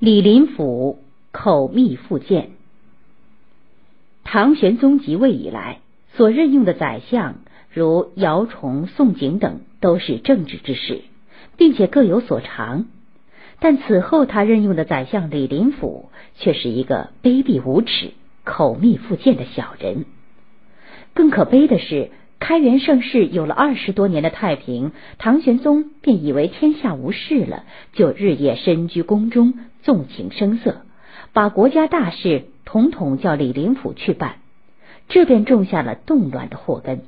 李林甫口蜜腹剑。唐玄宗即位以来，所任用的宰相如姚崇、宋璟等，都是正直之士，并且各有所长。但此后他任用的宰相李林甫，却是一个卑鄙无耻、口蜜腹剑的小人。更可悲的是。开元盛世有了二十多年的太平，唐玄宗便以为天下无事了，就日夜深居宫中，纵情声色，把国家大事统统叫李林甫去办，这便种下了动乱的祸根。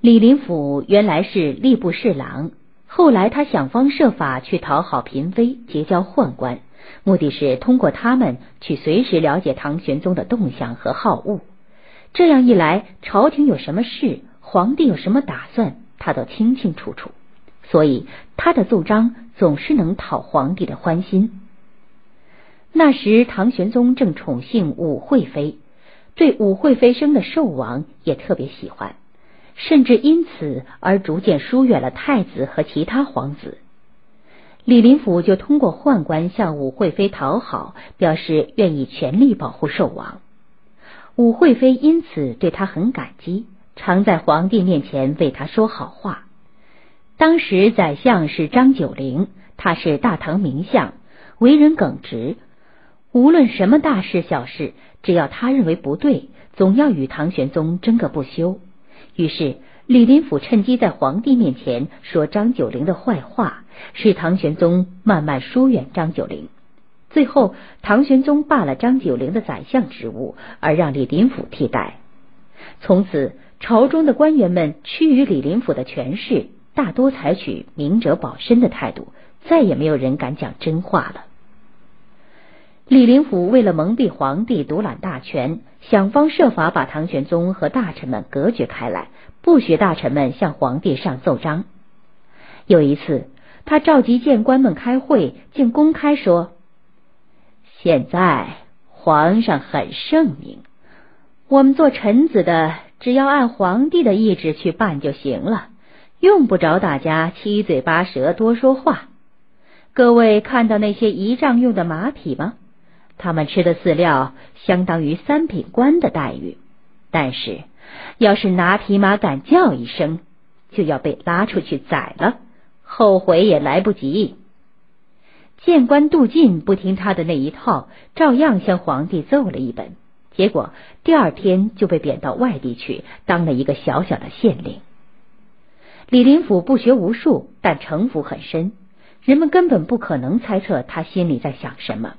李林甫原来是吏部侍郎，后来他想方设法去讨好嫔妃，结交宦官，目的是通过他们去随时了解唐玄宗的动向和好恶。这样一来，朝廷有什么事，皇帝有什么打算，他都清清楚楚。所以他的奏章总是能讨皇帝的欢心。那时唐玄宗正宠幸武惠妃，对武惠妃生的寿王也特别喜欢，甚至因此而逐渐疏远了太子和其他皇子。李林甫就通过宦官向武惠妃讨好，表示愿意全力保护寿王。武惠妃因此对他很感激，常在皇帝面前为他说好话。当时宰相是张九龄，他是大唐名相，为人耿直，无论什么大事小事，只要他认为不对，总要与唐玄宗争个不休。于是李林甫趁机在皇帝面前说张九龄的坏话，使唐玄宗慢慢疏远张九龄。最后，唐玄宗罢了张九龄的宰相职务，而让李林甫替代。从此，朝中的官员们趋于李林甫的权势，大多采取明哲保身的态度，再也没有人敢讲真话了。李林甫为了蒙蔽皇帝、独揽大权，想方设法把唐玄宗和大臣们隔绝开来，不许大臣们向皇帝上奏章。有一次，他召集谏官们开会，竟公开说。现在皇上很圣明，我们做臣子的只要按皇帝的意志去办就行了，用不着大家七嘴八舌多说话。各位看到那些仪仗用的马匹吗？他们吃的饲料相当于三品官的待遇，但是要是拿匹马敢叫一声，就要被拉出去宰了，后悔也来不及。谏官杜进不听他的那一套，照样向皇帝奏了一本，结果第二天就被贬到外地去当了一个小小的县令。李林甫不学无术，但城府很深，人们根本不可能猜测他心里在想什么，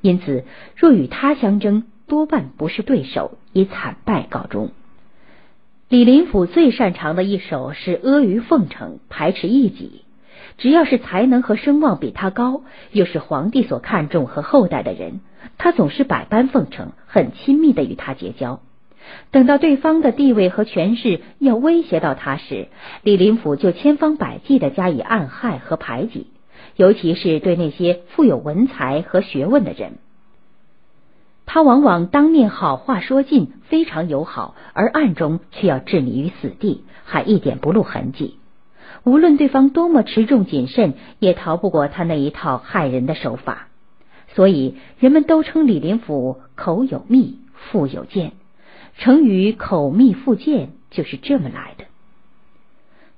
因此若与他相争，多半不是对手，以惨败告终。李林甫最擅长的一手是阿谀奉承，排斥异己。只要是才能和声望比他高，又是皇帝所看重和厚待的人，他总是百般奉承，很亲密的与他结交。等到对方的地位和权势要威胁到他时，李林甫就千方百计的加以暗害和排挤，尤其是对那些富有文才和学问的人，他往往当面好话说尽，非常友好，而暗中却要置你于死地，还一点不露痕迹。无论对方多么持重谨慎，也逃不过他那一套害人的手法。所以人们都称李林甫口有蜜，腹有剑。成语“口蜜腹剑”就是这么来的。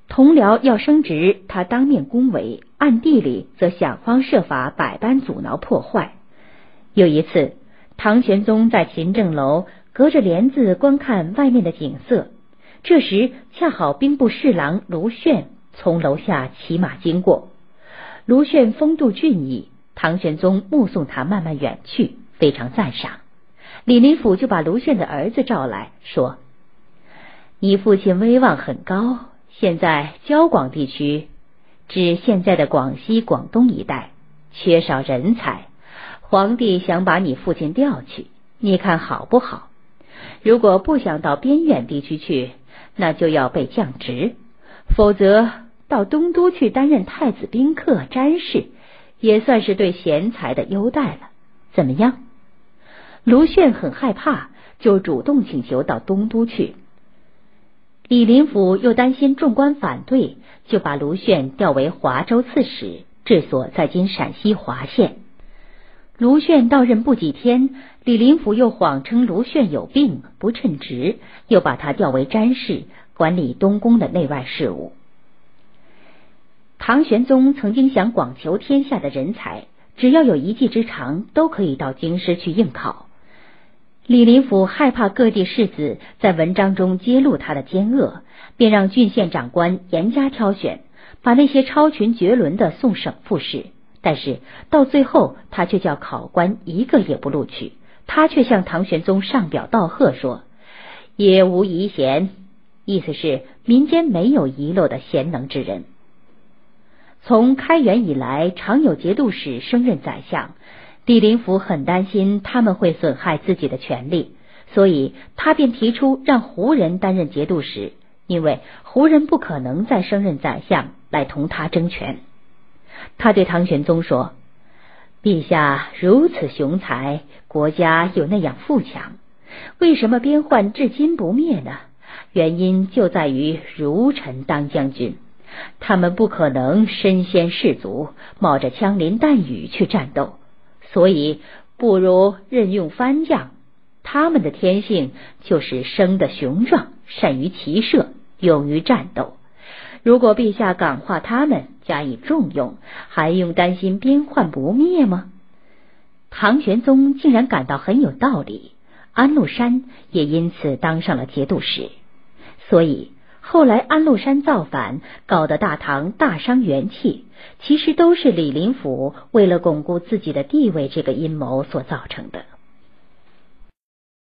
同僚要升职，他当面恭维，暗地里则想方设法百般阻挠破坏。有一次，唐玄宗在勤政楼隔着帘子观看外面的景色，这时恰好兵部侍郎卢炫。从楼下骑马经过，卢炫风度俊逸，唐玄宗目送他慢慢远去，非常赞赏。李林甫就把卢炫的儿子召来说：“你父亲威望很高，现在交广地区，指现在的广西、广东一带，缺少人才，皇帝想把你父亲调去，你看好不好？如果不想到边远地区去，那就要被降职。”否则，到东都去担任太子宾客、詹事，也算是对贤才的优待了。怎么样？卢炫很害怕，就主动请求到东都去。李林甫又担心众官反对，就把卢炫调为华州刺史，治所在今陕西华县。卢炫到任不几天，李林甫又谎称卢炫有病不称职，又把他调为詹事，管理东宫的内外事务。唐玄宗曾经想广求天下的人才，只要有一技之长，都可以到京师去应考。李林甫害怕各地士子在文章中揭露他的奸恶，便让郡县长官严加挑选，把那些超群绝伦的送省复试。但是到最后，他却叫考官一个也不录取。他却向唐玄宗上表道贺说：“也无遗贤”，意思是民间没有遗漏的贤能之人。从开元以来，常有节度使升任宰相。李林甫很担心他们会损害自己的权利，所以他便提出让胡人担任节度使，因为胡人不可能再升任宰相来同他争权。他对唐玄宗说：“陛下如此雄才，国家又那样富强，为什么边患至今不灭呢？原因就在于儒臣当将军。”他们不可能身先士卒，冒着枪林弹雨去战斗，所以不如任用番将。他们的天性就是生的雄壮，善于骑射，勇于战斗。如果陛下感化他们，加以重用，还用担心边患不灭吗？唐玄宗竟然感到很有道理，安禄山也因此当上了节度使，所以。后来安禄山造反，搞得大唐大伤元气，其实都是李林甫为了巩固自己的地位这个阴谋所造成的。